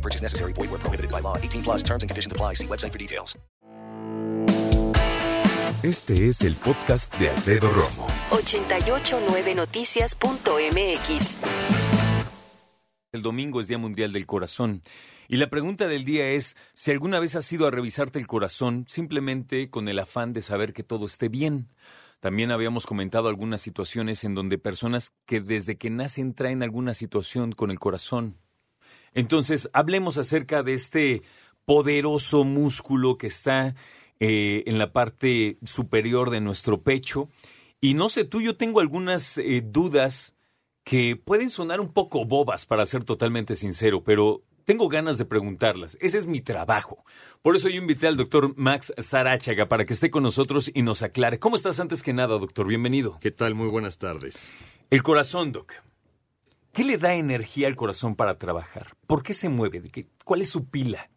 No purchase necessary. Void where prohibited by law. 18 plus terms and conditions apply. See website for details. Este es el podcast de Alfredo Romo. 889noticias.mx. El domingo es Día Mundial del Corazón. Y la pregunta del día es si alguna vez has ido a revisarte el corazón simplemente con el afán de saber que todo esté bien. También habíamos comentado algunas situaciones en donde personas que desde que nacen traen alguna situación con el corazón. Entonces, hablemos acerca de este poderoso músculo que está eh, en la parte superior de nuestro pecho. Y no sé tú, yo tengo algunas eh, dudas que pueden sonar un poco bobas, para ser totalmente sincero, pero tengo ganas de preguntarlas. Ese es mi trabajo. Por eso yo invité al doctor Max Sarachaga para que esté con nosotros y nos aclare. ¿Cómo estás antes que nada, doctor? Bienvenido. ¿Qué tal? Muy buenas tardes. El corazón, doc. ¿Qué le da energía al corazón para trabajar? ¿Por qué se mueve? ¿De qué? ¿Cuál es su pila?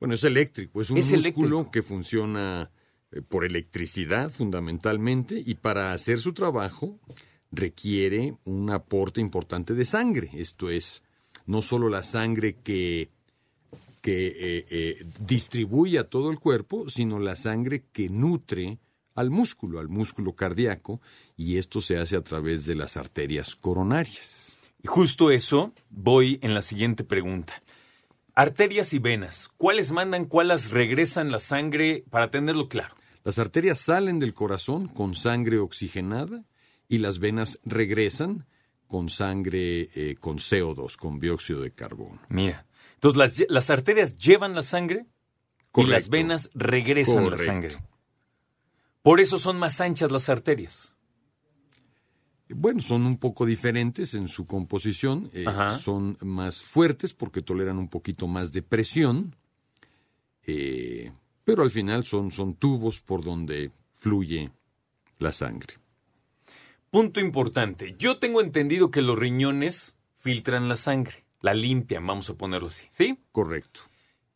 Bueno, es eléctrico, es un Es músculo eléctrico. que funciona eh, por electricidad fundamentalmente y para hacer su trabajo requiere un aporte importante de sangre. Esto es, no solo la sangre que, que eh, eh, distribuye a todo el cuerpo, sino la sangre que nutre al músculo, al músculo cardíaco, y esto se hace a través de las arterias coronarias. Y justo eso voy en la siguiente pregunta. Arterias y venas, ¿cuáles mandan, cuáles regresan la sangre para tenerlo claro? Las arterias salen del corazón con sangre oxigenada y las venas regresan con sangre eh, con CO2, con dióxido de carbono. Mira, entonces las, las arterias llevan la sangre y las venas regresan la sangre. Por eso son más anchas las arterias. Bueno, son un poco diferentes en su composición, eh, son más fuertes porque toleran un poquito más de presión, eh, pero al final son, son tubos por donde fluye la sangre. Punto importante. Yo tengo entendido que los riñones filtran la sangre, la limpian, vamos a ponerlo así, ¿sí? Correcto.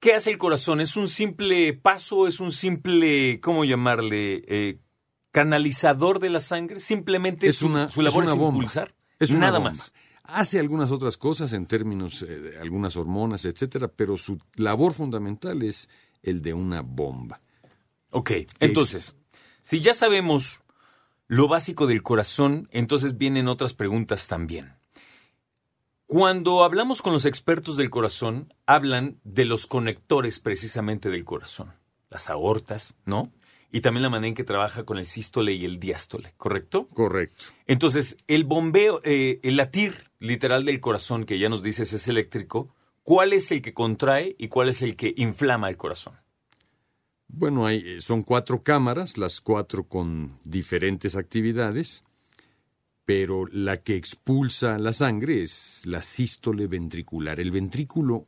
¿Qué hace el corazón? ¿Es un simple paso? ¿Es un simple, cómo llamarle, eh, canalizador de la sangre? Simplemente Es su, una, su labor es bomba. impulsar. Es una Nada bomba. más. Hace algunas otras cosas en términos eh, de algunas hormonas, etcétera, pero su labor fundamental es el de una bomba. Ok, entonces, si ya sabemos lo básico del corazón, entonces vienen otras preguntas también. Cuando hablamos con los expertos del corazón, hablan de los conectores precisamente del corazón, las aortas, ¿no? Y también la manera en que trabaja con el sístole y el diástole, ¿correcto? Correcto. Entonces, el bombeo, eh, el latir literal del corazón, que ya nos dices es eléctrico, ¿cuál es el que contrae y cuál es el que inflama el corazón? Bueno, hay, eh, son cuatro cámaras, las cuatro con diferentes actividades, pero la que expulsa la sangre es la sístole ventricular. El ventrículo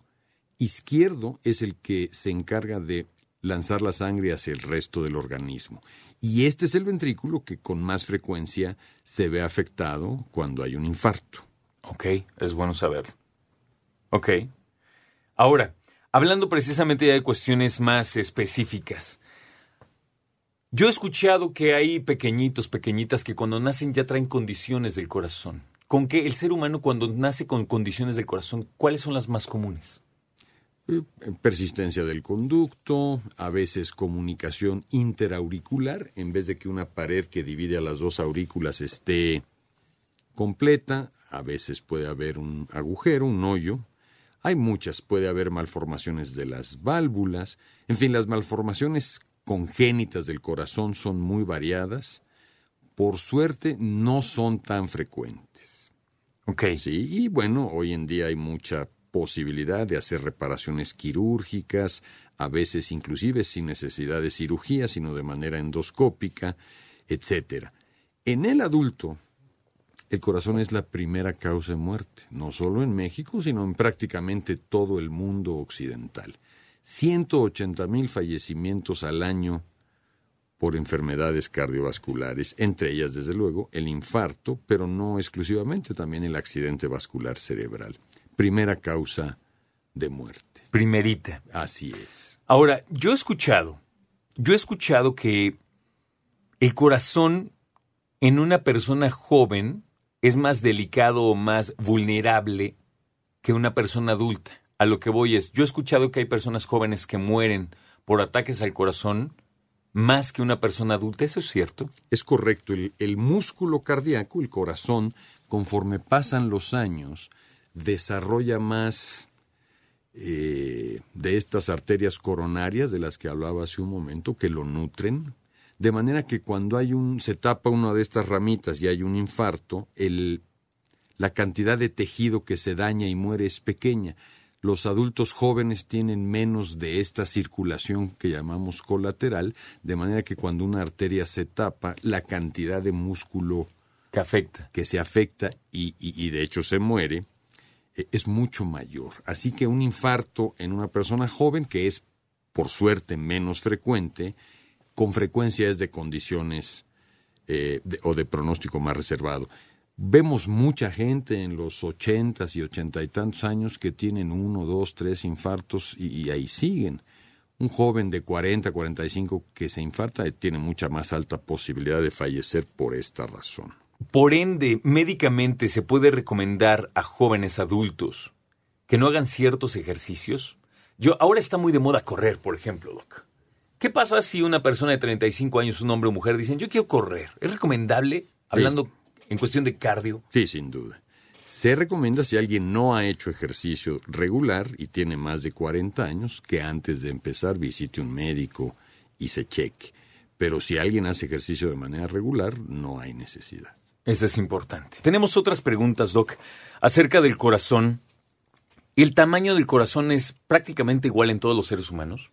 izquierdo es el que se encarga de lanzar la sangre hacia el resto del organismo. Y este es el ventrículo que con más frecuencia se ve afectado cuando hay un infarto. Ok, es bueno saberlo. Ok. Ahora, hablando precisamente de cuestiones más específicas. Yo he escuchado que hay pequeñitos, pequeñitas que cuando nacen ya traen condiciones del corazón. ¿Con qué el ser humano cuando nace con condiciones del corazón, cuáles son las más comunes? Eh, Persistencia del conducto, a veces comunicación interauricular, en vez de que una pared que divide a las dos aurículas esté completa, a veces puede haber un agujero, un hoyo. Hay muchas, puede haber malformaciones de las válvulas, en fin, las malformaciones congénitas del corazón son muy variadas. Por suerte, no son tan frecuentes. Ok. Sí, y bueno, hoy en día hay mucha posibilidad de hacer reparaciones quirúrgicas, a veces inclusive sin necesidad de cirugía, sino de manera endoscópica, etcétera. En el adulto, el corazón es la primera causa de muerte, no solo en México, sino en prácticamente todo el mundo occidental. 180 mil fallecimientos al año por enfermedades cardiovasculares, entre ellas, desde luego, el infarto, pero no exclusivamente, también el accidente vascular cerebral. Primera causa de muerte. Primerita. Así es. Ahora, yo he escuchado, yo he escuchado que el corazón en una persona joven es más delicado o más vulnerable que una persona adulta. A lo que voy es, yo he escuchado que hay personas jóvenes que mueren por ataques al corazón más que una persona adulta. ¿Eso es cierto? Es correcto. El, el músculo cardíaco, el corazón, conforme pasan los años, desarrolla más eh, de estas arterias coronarias de las que hablaba hace un momento, que lo nutren, de manera que cuando hay un, se tapa una de estas ramitas y hay un infarto, el, la cantidad de tejido que se daña y muere es pequeña. Los adultos jóvenes tienen menos de esta circulación que llamamos colateral, de manera que cuando una arteria se tapa, la cantidad de músculo Que afecta. que se afecta y, y- y de hecho se muere es mucho mayor. Así que un infarto en una persona joven, que es por suerte menos frecuente, con frecuencia es de condiciones eh, o de pronóstico más reservado. Vemos mucha gente en los ochentas y ochenta y tantos años que tienen uno, dos, tres infartos y, y ahí siguen. Un joven de 40, 45 que se infarta eh, tiene mucha más alta posibilidad de fallecer por esta razón. Por ende, médicamente se puede recomendar a jóvenes adultos que no hagan ciertos ejercicios. Yo, ahora está muy de moda correr, por ejemplo, Doc. ¿Qué pasa si una persona de 35 años, un hombre o mujer, dicen, yo quiero correr? ¿Es recomendable, hablando en cuestión de cardio? Sí, sin duda. Se recomienda si alguien no ha hecho ejercicio regular y tiene más de 40 años, que antes de empezar visite un médico y se cheque. Pero si alguien hace ejercicio de manera regular, no hay necesidad. Eso es importante. Tenemos otras preguntas, Doc, acerca del corazón. ¿El tamaño del corazón es prácticamente igual en todos los seres humanos?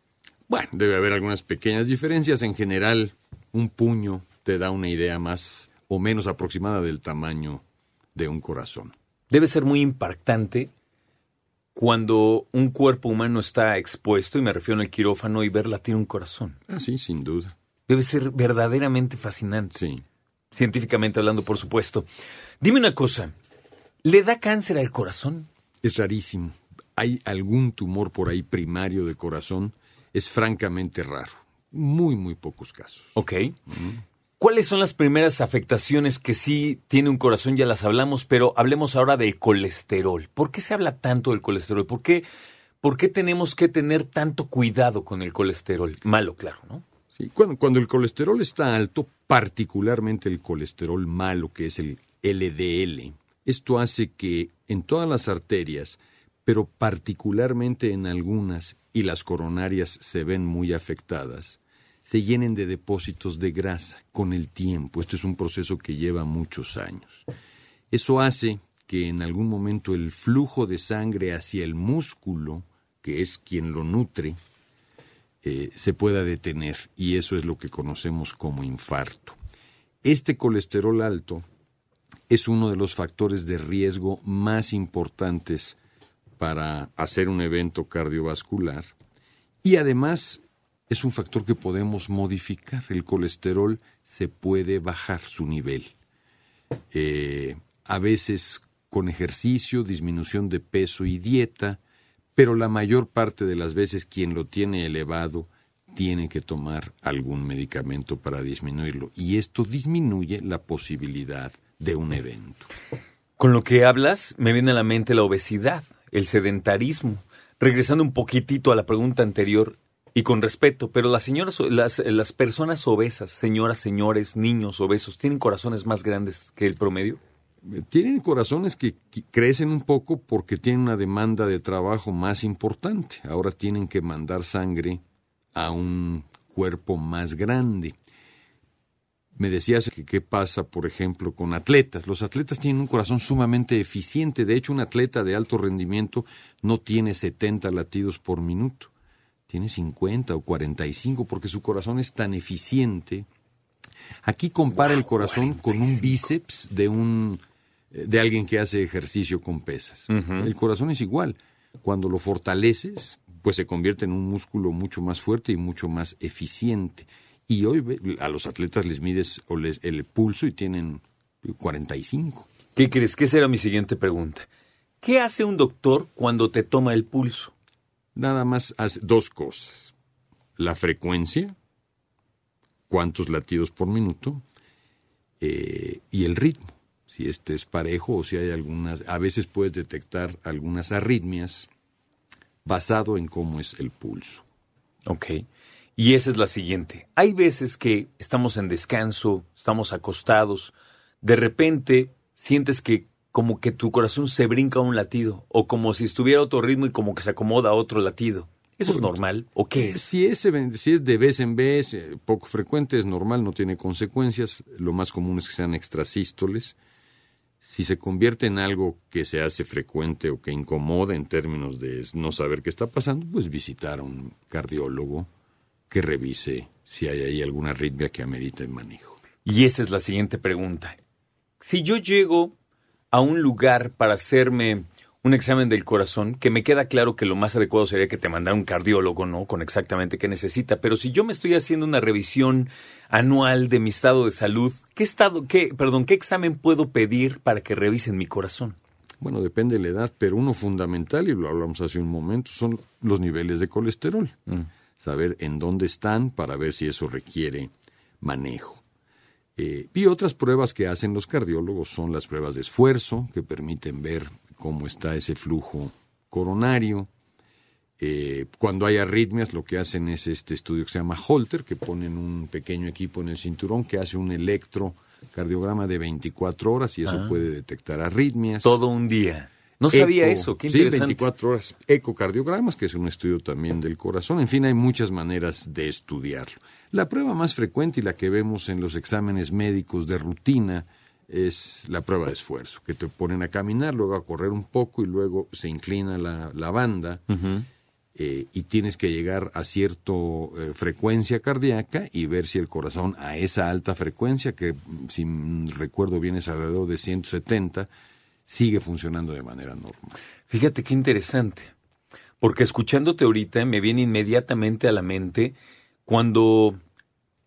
Bueno, debe haber algunas pequeñas diferencias. En general, un puño te da una idea más o menos aproximada del tamaño de un corazón. Debe ser muy impactante cuando un cuerpo humano está expuesto, y me refiero el quirófano, y ver latir un corazón. Ah, sí, sin duda. Debe ser verdaderamente fascinante. Sí. Científicamente hablando, por supuesto. Dime una cosa, ¿le da cáncer al corazón? Es rarísimo. ¿Hay algún tumor por ahí primario de corazón? Es francamente raro. Muy, muy pocos casos. Ok. ¿Cuáles son las primeras afectaciones que sí tiene un corazón? Ya las hablamos, pero hablemos ahora del colesterol. ¿Por qué se habla tanto del colesterol? ¿Por qué, por qué tenemos que tener tanto cuidado con el colesterol? Malo, claro, ¿no? Sí, cuando, cuando el colesterol está alto, particularmente el colesterol malo, que es el LDL, esto hace que en todas las arterias, pero particularmente en algunas, y las coronarias se ven muy afectadas, se llenen de depósitos de grasa con el tiempo. Esto es un proceso que lleva muchos años. Eso hace que en algún momento el flujo de sangre hacia el músculo, que es quien lo nutre, eh, se pueda detener y eso es lo que conocemos como infarto. Este colesterol alto es uno de los factores de riesgo más importantes para hacer un evento cardiovascular y además es un factor que podemos modificar. El colesterol se puede bajar su nivel. Eh, a veces con ejercicio, disminución de peso y dieta, pero la mayor parte de las veces quien lo tiene elevado tiene que tomar algún medicamento para disminuirlo y esto disminuye la posibilidad de un evento. Con lo que hablas, me viene a la mente la obesidad, el sedentarismo. Regresando un poquitito a la pregunta anterior, y con respeto, pero las señoras, las, las personas obesas, señoras, señores, niños obesos, ¿tienen corazones más grandes que el promedio? Tienen corazones que crecen un poco porque tienen una demanda de trabajo más importante. Ahora tienen que mandar sangre a un cuerpo más grande. Me decías que qué pasa, por ejemplo, con atletas. Los atletas tienen un corazón sumamente eficiente. De hecho, un atleta de alto rendimiento no tiene 70 latidos por minuto. Tiene 50 o 45 porque su corazón es tan eficiente. Aquí compara el corazón con un bíceps de un de alguien que hace ejercicio con pesas. El corazón es igual. Cuando lo fortaleces, pues se convierte en un músculo mucho más fuerte y mucho más eficiente. Y hoy a los atletas les mides o les- el pulso y tienen 45. ¿Qué crees? Que esa era mi siguiente pregunta. ¿Qué hace un doctor cuando te toma el pulso? Nada más hace dos cosas. La frecuencia, cuántos latidos por minuto, eh, y el ritmo. Si este es parejo o si hay algunas, a veces puedes detectar algunas arritmias basado en cómo es el pulso. Ok. Y esa es la siguiente. Hay veces que estamos en descanso, estamos acostados, de repente sientes que como que tu corazón se brinca a un latido, o como si estuviera otro ritmo y como que se acomoda a otro latido. ¿Eso es normal? ¿O qué es? Si es, si es de vez en vez, eh, poco frecuente, es normal, no tiene consecuencias. Lo más común es que sean extrasístoles. Si se convierte en algo que se hace frecuente o que incomoda en términos de no saber qué está pasando, pues visitar a un cardiólogo que revise si hay ahí alguna arritmia que amerita el manejo. Y esa es la siguiente pregunta. Si yo llego a un lugar para hacerme un examen del corazón, que me queda claro que lo más adecuado sería que te mandara un cardiólogo, ¿no? Con exactamente qué necesita. Pero si yo me estoy haciendo una revisión anual de mi estado de salud, ¿qué estado, qué, perdón, qué examen puedo pedir para que revisen mi corazón? Bueno, depende de la edad, pero uno fundamental, y lo hablamos hace un momento, son los niveles de colesterol. Saber en dónde están para ver si eso requiere manejo. Eh, y otras pruebas que hacen los cardiólogos son las pruebas de esfuerzo, que permiten ver cómo está ese flujo coronario. Eh, cuando hay arritmias, lo que hacen es este estudio que se llama Holter, que ponen un pequeño equipo en el cinturón que hace un electrocardiograma de 24 horas y eso puede detectar arritmias. Todo un día. No sabía eso, qué sí, interesante. 24 horas. Ecocardiogramas, que es un estudio también del corazón. En fin, hay muchas maneras de estudiarlo. La prueba más frecuente y la que vemos en los exámenes médicos de rutina es la prueba de esfuerzo, que te ponen a caminar, luego a correr un poco y luego se inclina la, la banda eh, y tienes que llegar a cierta frecuencia cardíaca y ver si el corazón a esa alta frecuencia, que mm, si recuerdo bien es alrededor de 170, sigue funcionando de manera normal. Fíjate qué interesante. Porque escuchándote ahorita me viene inmediatamente a la mente cuando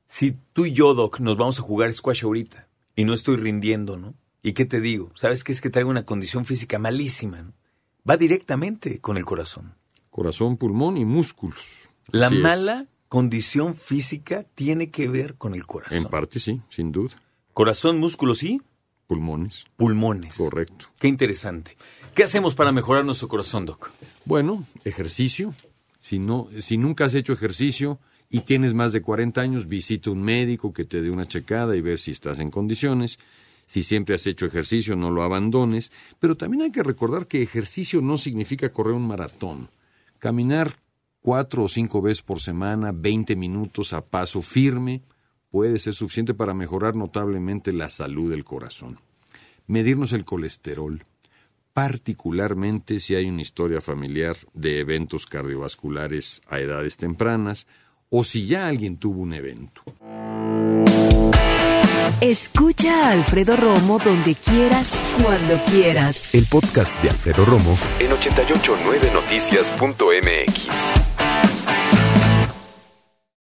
si tú y yo, Doc, nos vamos a jugar squash ahorita y no estoy rindiendo, ¿no? ¿Y qué te digo? ¿Sabes qué es que traigo una condición física malísima, ¿no? Va directamente con el corazón. Corazón, pulmón y músculos. La Así es. mala condición física tiene que ver con el corazón. En parte sí, sin duda. Corazón, músculos y Pulmones, pulmones. correcto. Qué interesante. ¿Qué hacemos para mejorar nuestro corazón, Doc? Bueno, ejercicio. Si, no, si nunca has hecho ejercicio y tienes más de 40 años, visita un médico que te dé una checada y ver si estás en condiciones. Si siempre has hecho ejercicio, no lo abandones. Pero también hay que recordar que ejercicio no significa correr un maratón. Caminar cuatro o cinco veces por semana, 20 minutos a paso firme, puede ser suficiente para mejorar notablemente la salud del corazón. Medirnos el colesterol, particularmente si hay una historia familiar de eventos cardiovasculares a edades tempranas o si ya alguien tuvo un evento. Escucha a Alfredo Romo donde quieras, cuando quieras. El podcast de Alfredo Romo en 889noticias.mx.